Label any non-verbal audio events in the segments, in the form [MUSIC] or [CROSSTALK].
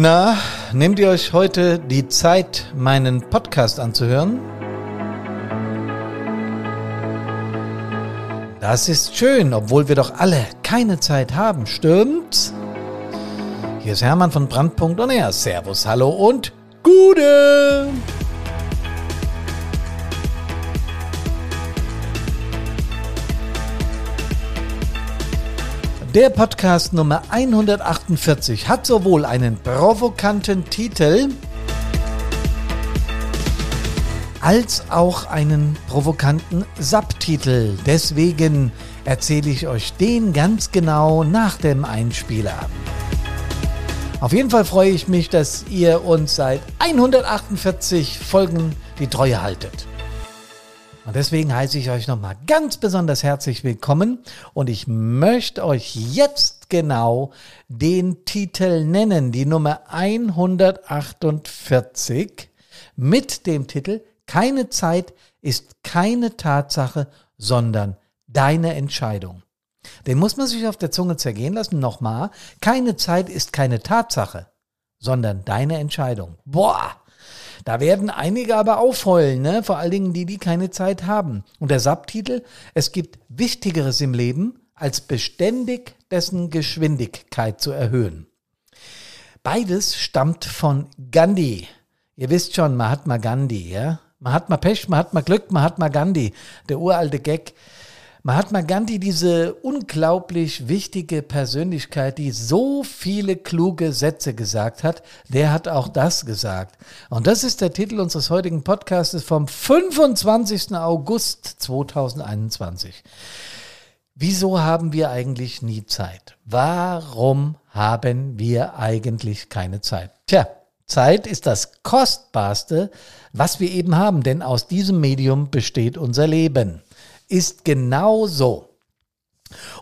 Na, nehmt ihr euch heute die Zeit, meinen Podcast anzuhören? Das ist schön, obwohl wir doch alle keine Zeit haben, stimmt's? Hier ist Hermann von Brandpunkt und er. Servus, hallo und Gute! Der Podcast Nummer 148 hat sowohl einen provokanten Titel als auch einen provokanten Subtitel. Deswegen erzähle ich euch den ganz genau nach dem Einspieler. Auf jeden Fall freue ich mich, dass ihr uns seit 148 Folgen die Treue haltet. Und deswegen heiße ich euch nochmal ganz besonders herzlich willkommen und ich möchte euch jetzt genau den Titel nennen, die Nummer 148 mit dem Titel Keine Zeit ist keine Tatsache, sondern deine Entscheidung. Den muss man sich auf der Zunge zergehen lassen. Nochmal, keine Zeit ist keine Tatsache, sondern deine Entscheidung. Boah, da werden einige aber aufheulen, ne? vor allen Dingen die, die keine Zeit haben. Und der Subtitel, es gibt Wichtigeres im Leben, als beständig dessen Geschwindigkeit zu erhöhen. Beides stammt von Gandhi. Ihr wisst schon, Mahatma Gandhi, ja? Mahatma Pech, Mahatma Glück, Mahatma Gandhi, der uralte Gag. Mahatma Gandhi, diese unglaublich wichtige Persönlichkeit, die so viele kluge Sätze gesagt hat, der hat auch das gesagt. Und das ist der Titel unseres heutigen Podcasts vom 25. August 2021. Wieso haben wir eigentlich nie Zeit? Warum haben wir eigentlich keine Zeit? Tja, Zeit ist das Kostbarste, was wir eben haben, denn aus diesem Medium besteht unser Leben ist genau so.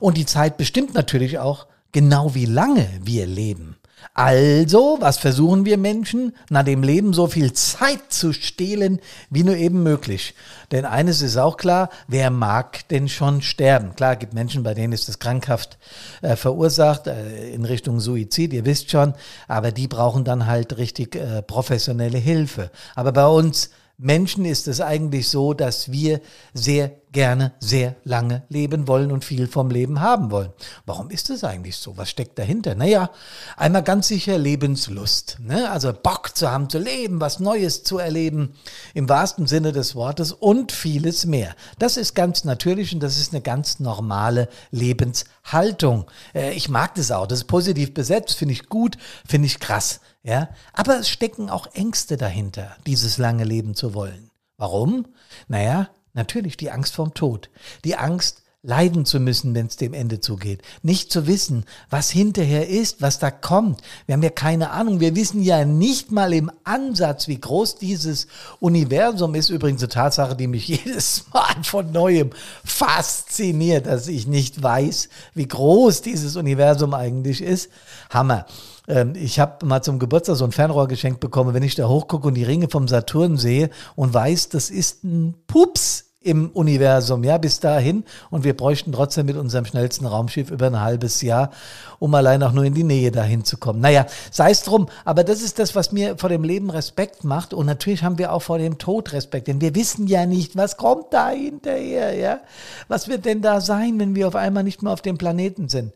Und die Zeit bestimmt natürlich auch genau, wie lange wir leben. Also, was versuchen wir Menschen? Na, dem Leben so viel Zeit zu stehlen, wie nur eben möglich. Denn eines ist auch klar, wer mag denn schon sterben? Klar, gibt Menschen, bei denen ist das krankhaft äh, verursacht, äh, in Richtung Suizid, ihr wisst schon, aber die brauchen dann halt richtig äh, professionelle Hilfe. Aber bei uns Menschen ist es eigentlich so, dass wir sehr gerne sehr lange leben wollen und viel vom Leben haben wollen. Warum ist es eigentlich so? Was steckt dahinter? Naja, einmal ganz sicher Lebenslust. Ne? Also Bock zu haben, zu leben, was Neues zu erleben, im wahrsten Sinne des Wortes und vieles mehr. Das ist ganz natürlich und das ist eine ganz normale Lebenshaltung. Äh, ich mag das auch. Das ist positiv besetzt, finde ich gut, finde ich krass. Ja, aber es stecken auch Ängste dahinter, dieses lange Leben zu wollen. Warum? Naja, natürlich die Angst vorm Tod. Die Angst, leiden zu müssen, wenn es dem Ende zugeht. Nicht zu wissen, was hinterher ist, was da kommt. Wir haben ja keine Ahnung. Wir wissen ja nicht mal im Ansatz, wie groß dieses Universum ist. Übrigens eine Tatsache, die mich [LAUGHS] jedes Mal von neuem fasziniert, dass ich nicht weiß, wie groß dieses Universum eigentlich ist. Hammer. Ähm, ich habe mal zum Geburtstag so ein Fernrohr geschenkt bekommen. Wenn ich da hochgucke und die Ringe vom Saturn sehe und weiß, das ist ein Pups im Universum, ja, bis dahin. Und wir bräuchten trotzdem mit unserem schnellsten Raumschiff über ein halbes Jahr, um allein auch nur in die Nähe dahin zu kommen. Naja, sei es drum, aber das ist das, was mir vor dem Leben Respekt macht. Und natürlich haben wir auch vor dem Tod Respekt, denn wir wissen ja nicht, was kommt da hinterher, ja. Was wird denn da sein, wenn wir auf einmal nicht mehr auf dem Planeten sind?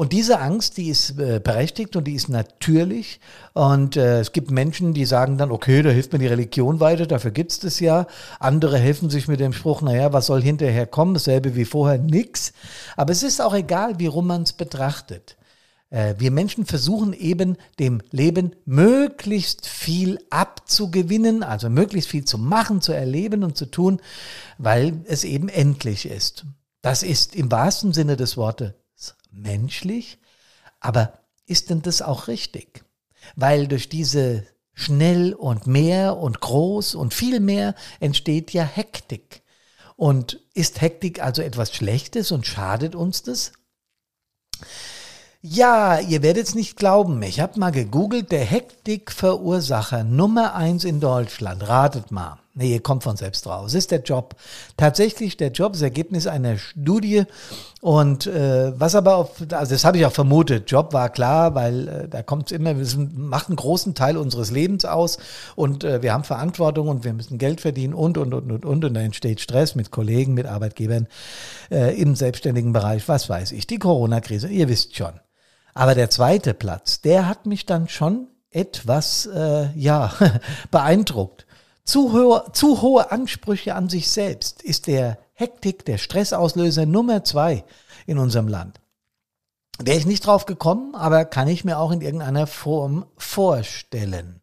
Und diese Angst, die ist äh, berechtigt und die ist natürlich. Und äh, es gibt Menschen, die sagen dann, okay, da hilft mir die Religion weiter, dafür gibt es das ja. Andere helfen sich mit dem Spruch, naja, was soll hinterher kommen, dasselbe wie vorher, nix. Aber es ist auch egal, wie rum man es betrachtet. Äh, wir Menschen versuchen eben dem Leben möglichst viel abzugewinnen, also möglichst viel zu machen, zu erleben und zu tun, weil es eben endlich ist. Das ist im wahrsten Sinne des Wortes menschlich, aber ist denn das auch richtig? Weil durch diese schnell und mehr und groß und viel mehr entsteht ja Hektik. Und ist Hektik also etwas Schlechtes und schadet uns das? Ja, ihr werdet es nicht glauben. Ich habe mal gegoogelt, der Hektikverursacher Nummer eins in Deutschland. Ratet mal. Nee, kommt von selbst drauf. Es ist der Job. Tatsächlich der Job, das Ergebnis einer Studie. Und äh, was aber auf, also das habe ich auch vermutet. Job war klar, weil äh, da kommt es immer, wir sind, macht einen großen Teil unseres Lebens aus und äh, wir haben Verantwortung und wir müssen Geld verdienen und und und und und und da entsteht Stress mit Kollegen, mit Arbeitgebern äh, im selbstständigen Bereich, was weiß ich, die Corona-Krise, ihr wisst schon. Aber der zweite Platz, der hat mich dann schon etwas äh, ja [LAUGHS] beeindruckt. Zu hohe, zu hohe Ansprüche an sich selbst ist der Hektik, der Stressauslöser Nummer zwei in unserem Land. Wäre ich nicht drauf gekommen, aber kann ich mir auch in irgendeiner Form vorstellen.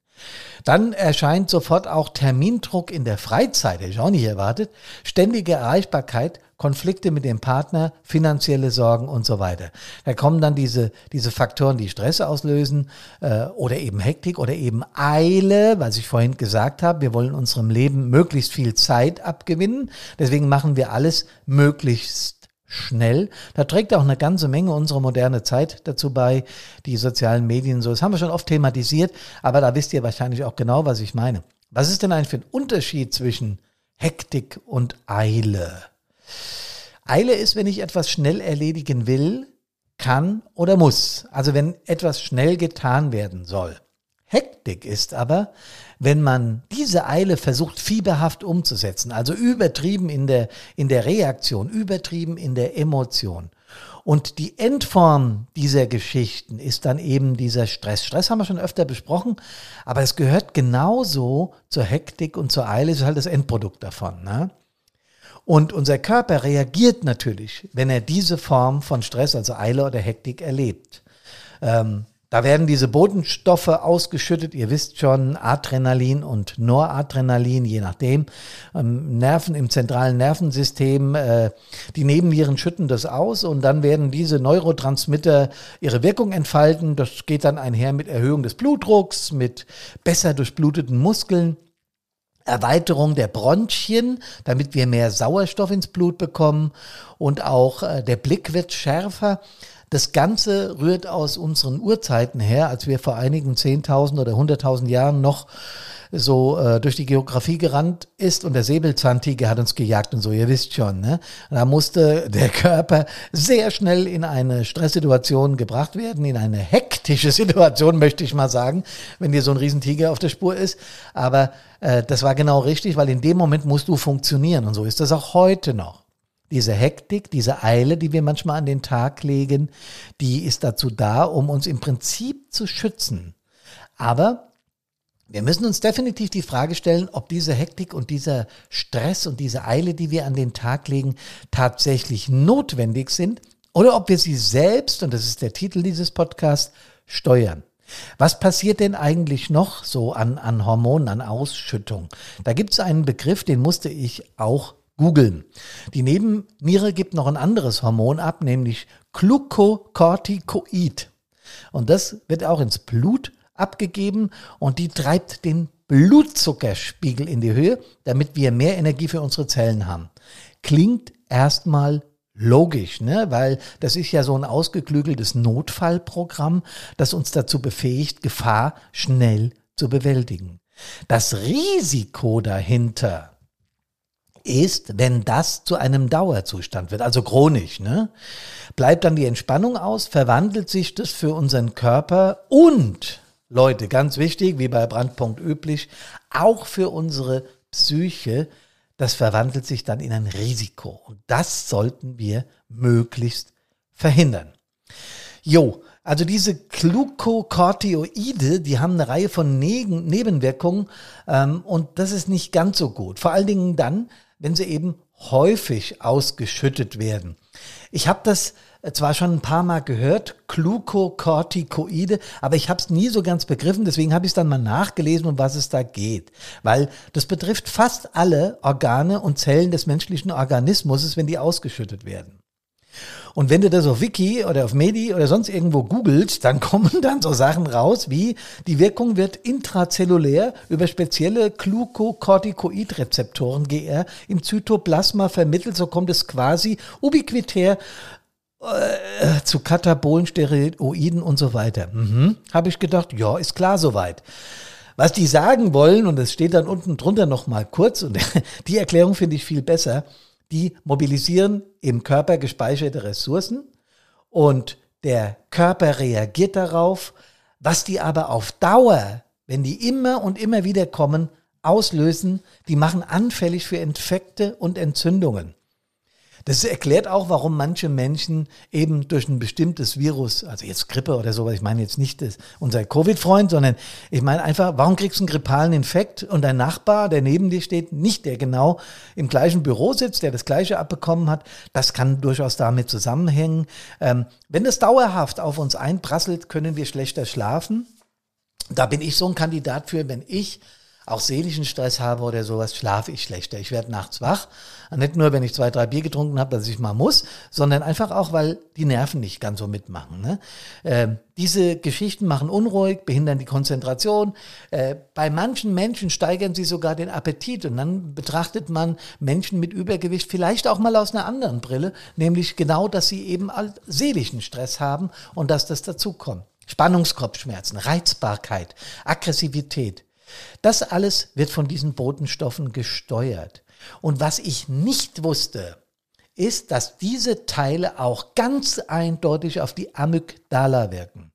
Dann erscheint sofort auch Termindruck in der Freizeit, hätte ich auch nicht erwartet, ständige Erreichbarkeit Konflikte mit dem Partner, finanzielle Sorgen und so weiter. Da kommen dann diese, diese Faktoren, die Stress auslösen äh, oder eben Hektik oder eben Eile, was ich vorhin gesagt habe. Wir wollen unserem Leben möglichst viel Zeit abgewinnen. Deswegen machen wir alles möglichst schnell. Da trägt auch eine ganze Menge unsere moderne Zeit dazu bei, die sozialen Medien so. Das haben wir schon oft thematisiert, aber da wisst ihr wahrscheinlich auch genau, was ich meine. Was ist denn eigentlich für ein Unterschied zwischen Hektik und Eile? Eile ist, wenn ich etwas schnell erledigen will, kann oder muss. Also wenn etwas schnell getan werden soll. Hektik ist aber, wenn man diese Eile versucht fieberhaft umzusetzen, also übertrieben in der, in der Reaktion, übertrieben in der Emotion. Und die Endform dieser Geschichten ist dann eben dieser Stress. Stress haben wir schon öfter besprochen, aber es gehört genauso zur Hektik und zur Eile, ist halt das Endprodukt davon. Ne? Und unser Körper reagiert natürlich, wenn er diese Form von Stress, also Eile oder Hektik, erlebt. Ähm, da werden diese Botenstoffe ausgeschüttet, ihr wisst schon, Adrenalin und Noradrenalin, je nachdem. Ähm, Nerven im zentralen Nervensystem, äh, die Nebennieren schütten das aus und dann werden diese Neurotransmitter ihre Wirkung entfalten. Das geht dann einher mit Erhöhung des Blutdrucks, mit besser durchbluteten Muskeln. Erweiterung der Bronchien, damit wir mehr Sauerstoff ins Blut bekommen und auch äh, der Blick wird schärfer. Das Ganze rührt aus unseren Urzeiten her, als wir vor einigen 10.000 oder 100.000 Jahren noch so äh, durch die Geografie gerannt ist und der Säbelzahntiger hat uns gejagt und so, ihr wisst schon. Ne? Da musste der Körper sehr schnell in eine Stresssituation gebracht werden, in eine hektische Situation, [LAUGHS] möchte ich mal sagen, wenn dir so ein Riesentiger auf der Spur ist. Aber äh, das war genau richtig, weil in dem Moment musst du funktionieren und so ist das auch heute noch. Diese Hektik, diese Eile, die wir manchmal an den Tag legen, die ist dazu da, um uns im Prinzip zu schützen. Aber wir müssen uns definitiv die Frage stellen, ob diese Hektik und dieser Stress und diese Eile, die wir an den Tag legen, tatsächlich notwendig sind oder ob wir sie selbst, und das ist der Titel dieses Podcasts, steuern. Was passiert denn eigentlich noch so an, an Hormonen, an Ausschüttung? Da gibt es einen Begriff, den musste ich auch googeln. Die Nebenniere gibt noch ein anderes Hormon ab, nämlich Glucocorticoid. Und das wird auch ins Blut abgegeben und die treibt den Blutzuckerspiegel in die Höhe, damit wir mehr Energie für unsere Zellen haben. Klingt erstmal logisch, ne? weil das ist ja so ein ausgeklügeltes Notfallprogramm, das uns dazu befähigt, Gefahr schnell zu bewältigen. Das Risiko dahinter ist, wenn das zu einem Dauerzustand wird, also chronisch, ne? bleibt dann die Entspannung aus, verwandelt sich das für unseren Körper und Leute, ganz wichtig, wie bei Brandpunkt üblich, auch für unsere Psyche, das verwandelt sich dann in ein Risiko. Und das sollten wir möglichst verhindern. Jo, also diese Glucocortioide, die haben eine Reihe von Nebenwirkungen ähm, und das ist nicht ganz so gut. Vor allen Dingen dann, wenn sie eben häufig ausgeschüttet werden. Ich habe das zwar schon ein paar Mal gehört, Glucocorticoide, aber ich habe es nie so ganz begriffen, deswegen habe ich es dann mal nachgelesen, um was es da geht. Weil das betrifft fast alle Organe und Zellen des menschlichen Organismus, wenn die ausgeschüttet werden. Und wenn du das auf Wiki oder auf Medi oder sonst irgendwo googelst, dann [LAUGHS] kommen dann so Sachen raus wie die Wirkung wird intrazellulär über spezielle Glucocorticoid-Rezeptoren GR im Zytoplasma vermittelt. So kommt es quasi ubiquitär äh, zu Katabolen, Steroiden und so weiter. Mhm. Habe ich gedacht, ja, ist klar soweit. Was die sagen wollen, und es steht dann unten drunter nochmal kurz, und [LAUGHS] die Erklärung finde ich viel besser, die mobilisieren im Körper gespeicherte Ressourcen und der Körper reagiert darauf, was die aber auf Dauer, wenn die immer und immer wieder kommen, auslösen, die machen anfällig für Infekte und Entzündungen. Das erklärt auch, warum manche Menschen eben durch ein bestimmtes Virus, also jetzt Grippe oder sowas, ich meine jetzt nicht das, unser Covid-Freund, sondern ich meine einfach, warum kriegst du einen grippalen Infekt und dein Nachbar, der neben dir steht, nicht der genau im gleichen Büro sitzt, der das gleiche abbekommen hat, das kann durchaus damit zusammenhängen. Ähm, wenn das dauerhaft auf uns einprasselt, können wir schlechter schlafen. Da bin ich so ein Kandidat für, wenn ich auch seelischen Stress habe oder sowas, schlafe ich schlechter. Ich werde nachts wach. Nicht nur, wenn ich zwei, drei Bier getrunken habe, dass ich mal muss, sondern einfach auch, weil die Nerven nicht ganz so mitmachen. Ne? Äh, diese Geschichten machen unruhig, behindern die Konzentration. Äh, bei manchen Menschen steigern sie sogar den Appetit. Und dann betrachtet man Menschen mit Übergewicht vielleicht auch mal aus einer anderen Brille, nämlich genau, dass sie eben seelischen Stress haben und dass das dazukommt. Spannungskopfschmerzen, Reizbarkeit, Aggressivität. Das alles wird von diesen Botenstoffen gesteuert. Und was ich nicht wusste, ist, dass diese Teile auch ganz eindeutig auf die Amygdala wirken.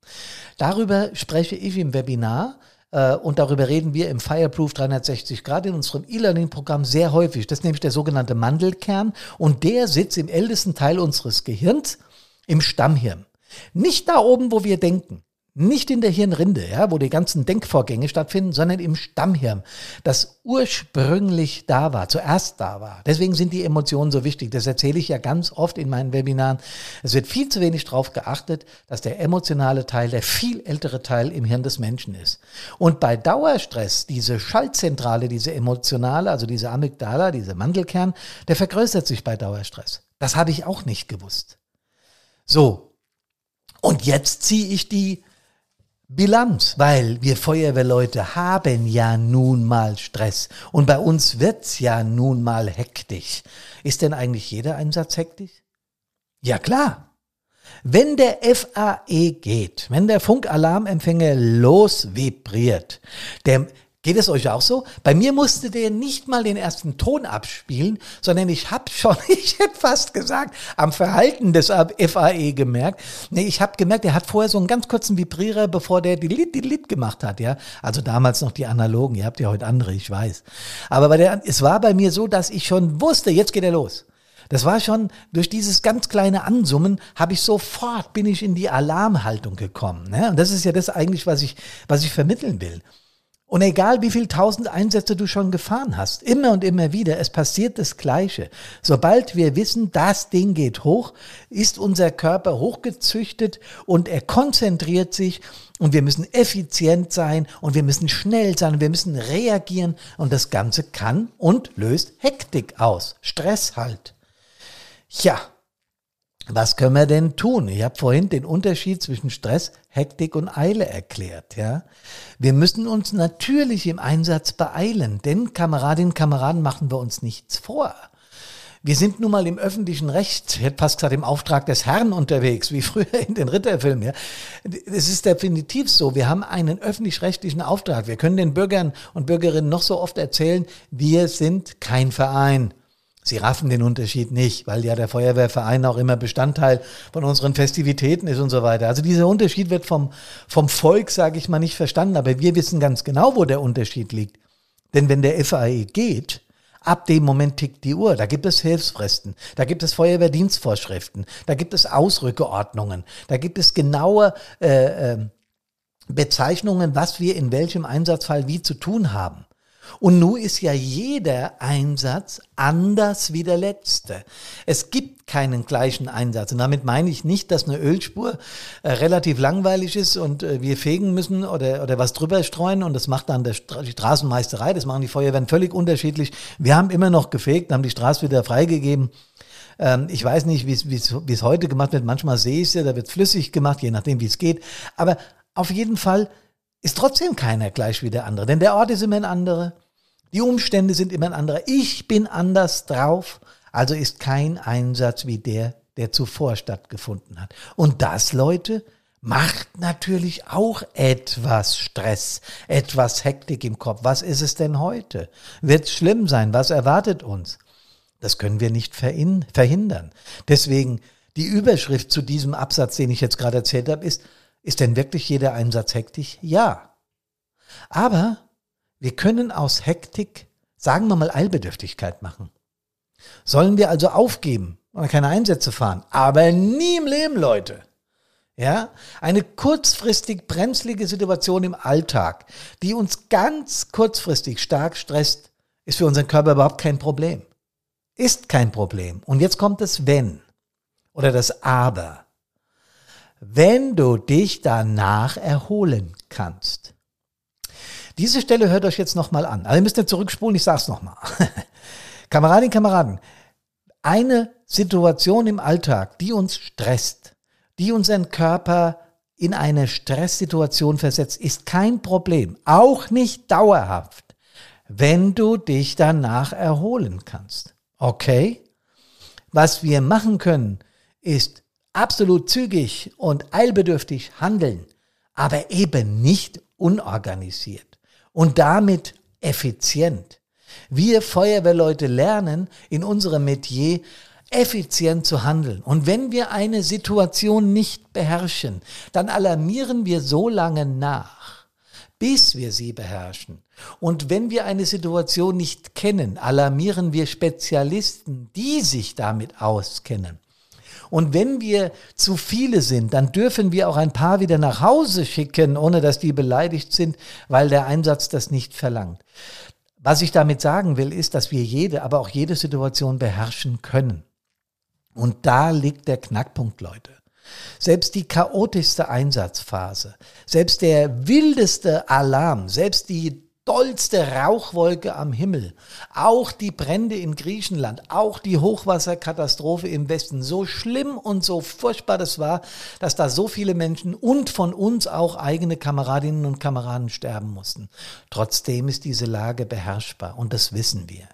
Darüber spreche ich im Webinar äh, und darüber reden wir im Fireproof 360 Grad in unserem E-Learning-Programm sehr häufig. Das ist nämlich der sogenannte Mandelkern und der sitzt im ältesten Teil unseres Gehirns, im Stammhirn. Nicht da oben, wo wir denken. Nicht in der Hirnrinde, ja, wo die ganzen Denkvorgänge stattfinden, sondern im Stammhirn, das ursprünglich da war, zuerst da war. Deswegen sind die Emotionen so wichtig. Das erzähle ich ja ganz oft in meinen Webinaren. Es wird viel zu wenig darauf geachtet, dass der emotionale Teil der viel ältere Teil im Hirn des Menschen ist. Und bei Dauerstress, diese Schaltzentrale, diese emotionale, also diese Amygdala, diese Mandelkern, der vergrößert sich bei Dauerstress. Das habe ich auch nicht gewusst. So. Und jetzt ziehe ich die Bilanz, weil wir Feuerwehrleute haben ja nun mal Stress und bei uns wird's ja nun mal hektisch. Ist denn eigentlich jeder Einsatz hektisch? Ja klar. Wenn der FAE geht, wenn der Funkalarmempfänger losvibriert, der Geht es euch auch so? Bei mir musste der nicht mal den ersten Ton abspielen, sondern ich habe schon, [LAUGHS] ich hätte fast gesagt, am Verhalten des FAE gemerkt. Nee, ich habe gemerkt, er hat vorher so einen ganz kurzen Vibrierer, bevor der die Lit, die Lit gemacht hat, ja. Also damals noch die analogen, ihr habt ja heute andere, ich weiß. Aber bei der, es war bei mir so, dass ich schon wusste, jetzt geht er los. Das war schon durch dieses ganz kleine Ansummen habe ich sofort bin ich in die Alarmhaltung gekommen. Ne? Und das ist ja das eigentlich, was ich was ich vermitteln will. Und egal wie viel tausend Einsätze du schon gefahren hast, immer und immer wieder, es passiert das Gleiche. Sobald wir wissen, das Ding geht hoch, ist unser Körper hochgezüchtet und er konzentriert sich und wir müssen effizient sein und wir müssen schnell sein und wir müssen reagieren und das Ganze kann und löst Hektik aus. Stress halt. Ja, was können wir denn tun? Ich habe vorhin den Unterschied zwischen Stress, Hektik und Eile erklärt. Ja, wir müssen uns natürlich im Einsatz beeilen, denn Kameradinnen und Kameraden machen wir uns nichts vor. Wir sind nun mal im öffentlichen Recht, ich hätte fast gesagt im Auftrag des Herrn unterwegs, wie [LAUGHS] früher in den Ritterfilmen. Ja. Es ist definitiv so, wir haben einen öffentlich-rechtlichen Auftrag. Wir können den Bürgern und Bürgerinnen noch so oft erzählen, wir sind kein Verein. Sie raffen den Unterschied nicht, weil ja der Feuerwehrverein auch immer Bestandteil von unseren Festivitäten ist und so weiter. Also dieser Unterschied wird vom, vom Volk, sage ich mal, nicht verstanden. Aber wir wissen ganz genau, wo der Unterschied liegt. Denn wenn der FAE geht, ab dem Moment tickt die Uhr. Da gibt es Hilfsfristen, da gibt es Feuerwehrdienstvorschriften, da gibt es Ausrückeordnungen, da gibt es genaue äh, äh, Bezeichnungen, was wir in welchem Einsatzfall wie zu tun haben. Und nun ist ja jeder Einsatz anders wie der letzte. Es gibt keinen gleichen Einsatz. Und damit meine ich nicht, dass eine Ölspur äh, relativ langweilig ist und äh, wir fegen müssen oder, oder was drüber streuen und das macht dann der Stra die Straßenmeisterei. Das machen die Feuerwehren völlig unterschiedlich. Wir haben immer noch gefegt, haben die Straße wieder freigegeben. Ähm, ich weiß nicht, wie es heute gemacht wird. Manchmal sehe ich es ja, da wird flüssig gemacht, je nachdem, wie es geht. Aber auf jeden Fall ist trotzdem keiner gleich wie der andere, denn der Ort ist immer ein anderer, die Umstände sind immer ein anderer. Ich bin anders drauf. Also ist kein Einsatz wie der, der zuvor stattgefunden hat. Und das, Leute, macht natürlich auch etwas Stress, etwas Hektik im Kopf. Was ist es denn heute? Wird es schlimm sein? Was erwartet uns? Das können wir nicht verhindern. Deswegen die Überschrift zu diesem Absatz, den ich jetzt gerade erzählt habe, ist, ist denn wirklich jeder Einsatz hektisch? Ja. Aber wir können aus Hektik, sagen wir mal, Eilbedürftigkeit machen. Sollen wir also aufgeben oder keine Einsätze fahren? Aber nie im Leben, Leute. Ja, eine kurzfristig brenzlige Situation im Alltag, die uns ganz kurzfristig stark stresst, ist für unseren Körper überhaupt kein Problem. Ist kein Problem. Und jetzt kommt das Wenn oder das Aber. Wenn du dich danach erholen kannst. Diese Stelle hört euch jetzt nochmal an. Also ihr müsst nicht zurückspulen, ich sag's nochmal. [LAUGHS] Kameradinnen, Kameraden, eine Situation im Alltag, die uns stresst, die unseren Körper in eine Stresssituation versetzt, ist kein Problem, auch nicht dauerhaft, wenn du dich danach erholen kannst. Okay? Was wir machen können, ist absolut zügig und eilbedürftig handeln, aber eben nicht unorganisiert und damit effizient. Wir Feuerwehrleute lernen in unserem Metier effizient zu handeln. Und wenn wir eine Situation nicht beherrschen, dann alarmieren wir so lange nach, bis wir sie beherrschen. Und wenn wir eine Situation nicht kennen, alarmieren wir Spezialisten, die sich damit auskennen. Und wenn wir zu viele sind, dann dürfen wir auch ein paar wieder nach Hause schicken, ohne dass die beleidigt sind, weil der Einsatz das nicht verlangt. Was ich damit sagen will, ist, dass wir jede, aber auch jede Situation beherrschen können. Und da liegt der Knackpunkt, Leute. Selbst die chaotischste Einsatzphase, selbst der wildeste Alarm, selbst die dollste Rauchwolke am Himmel, auch die Brände in Griechenland, auch die Hochwasserkatastrophe im Westen, so schlimm und so furchtbar das war, dass da so viele Menschen und von uns auch eigene Kameradinnen und Kameraden sterben mussten. Trotzdem ist diese Lage beherrschbar und das wissen wir.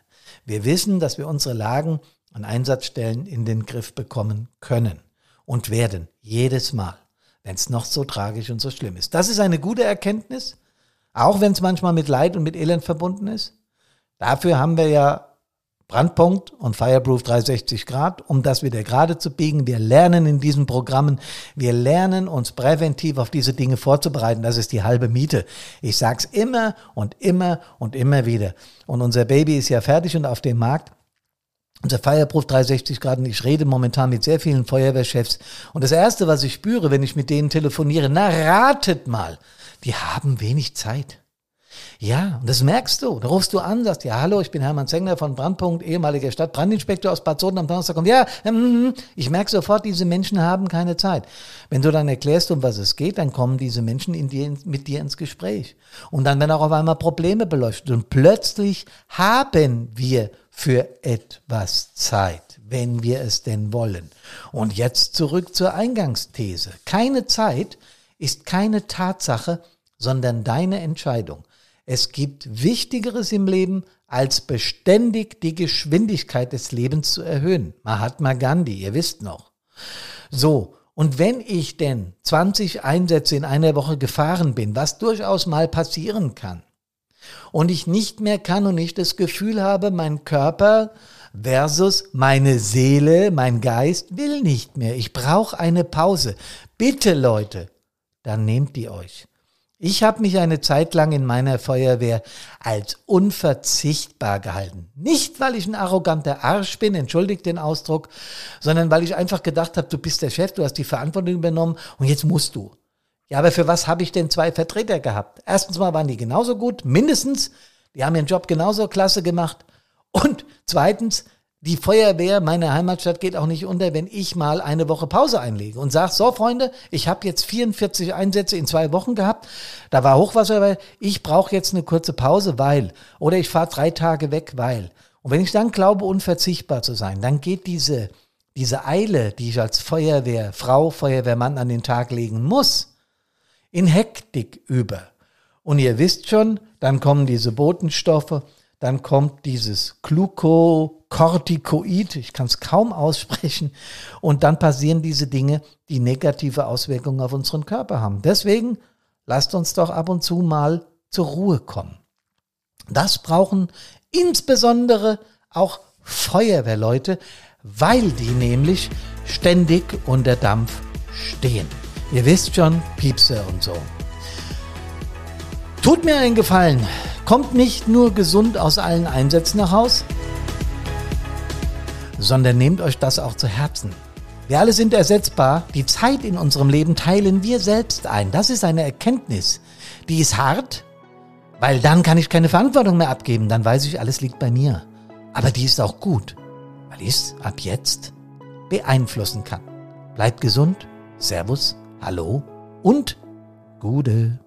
Wir wissen, dass wir unsere Lagen an Einsatzstellen in den Griff bekommen können und werden, jedes Mal, wenn es noch so tragisch und so schlimm ist. Das ist eine gute Erkenntnis, auch wenn es manchmal mit Leid und mit Elend verbunden ist. Dafür haben wir ja Brandpunkt und Fireproof 360 Grad, um das wieder gerade zu biegen. Wir lernen in diesen Programmen, wir lernen uns präventiv auf diese Dinge vorzubereiten. Das ist die halbe Miete. Ich sag's immer und immer und immer wieder. Und unser Baby ist ja fertig und auf dem Markt unser Fireproof 360 Grad und ich rede momentan mit sehr vielen Feuerwehrchefs. Und das Erste, was ich spüre, wenn ich mit denen telefoniere, na ratet mal, die haben wenig Zeit. Ja, und das merkst du. Da rufst du an, sagst, ja, hallo, ich bin Hermann Zengler von Brandpunkt, ehemaliger Stadtbrandinspektor aus Bad Soden am Donnerstag. Und ja, mm, ich merke sofort, diese Menschen haben keine Zeit. Wenn du dann erklärst, um was es geht, dann kommen diese Menschen in dir, mit dir ins Gespräch. Und dann werden auch auf einmal Probleme beleuchtet. Und plötzlich haben wir für etwas Zeit, wenn wir es denn wollen. Und jetzt zurück zur Eingangsthese. Keine Zeit ist keine Tatsache, sondern deine Entscheidung. Es gibt Wichtigeres im Leben, als beständig die Geschwindigkeit des Lebens zu erhöhen. Mahatma Gandhi, ihr wisst noch. So, und wenn ich denn 20 Einsätze in einer Woche gefahren bin, was durchaus mal passieren kann, und ich nicht mehr kann und ich das Gefühl habe, mein Körper versus meine Seele, mein Geist will nicht mehr. Ich brauche eine Pause. Bitte Leute, dann nehmt die euch. Ich habe mich eine Zeit lang in meiner Feuerwehr als unverzichtbar gehalten. Nicht, weil ich ein arroganter Arsch bin, entschuldigt den Ausdruck, sondern weil ich einfach gedacht habe, du bist der Chef, du hast die Verantwortung übernommen und jetzt musst du. Ja, aber für was habe ich denn zwei Vertreter gehabt? Erstens mal waren die genauso gut, mindestens. Die haben ihren Job genauso klasse gemacht. Und zweitens, die Feuerwehr meiner Heimatstadt geht auch nicht unter, wenn ich mal eine Woche Pause einlege und sage, so Freunde, ich habe jetzt 44 Einsätze in zwei Wochen gehabt, da war Hochwasser, weil ich brauche jetzt eine kurze Pause, weil, oder ich fahre drei Tage weg, weil. Und wenn ich dann glaube, unverzichtbar zu sein, dann geht diese, diese Eile, die ich als Feuerwehr, Frau, Feuerwehrmann an den Tag legen muss, in Hektik über. Und ihr wisst schon, dann kommen diese Botenstoffe, dann kommt dieses Glucocorticoid, ich kann es kaum aussprechen, und dann passieren diese Dinge, die negative Auswirkungen auf unseren Körper haben. Deswegen lasst uns doch ab und zu mal zur Ruhe kommen. Das brauchen insbesondere auch Feuerwehrleute, weil die nämlich ständig unter Dampf stehen. Ihr wisst schon, Piepse und so. Tut mir einen Gefallen, kommt nicht nur gesund aus allen Einsätzen nach Haus, sondern nehmt euch das auch zu Herzen. Wir alle sind ersetzbar, die Zeit in unserem Leben teilen wir selbst ein. Das ist eine Erkenntnis. Die ist hart, weil dann kann ich keine Verantwortung mehr abgeben, dann weiß ich, alles liegt bei mir. Aber die ist auch gut, weil ich es ab jetzt beeinflussen kann. Bleibt gesund, Servus, Hallo und Gude.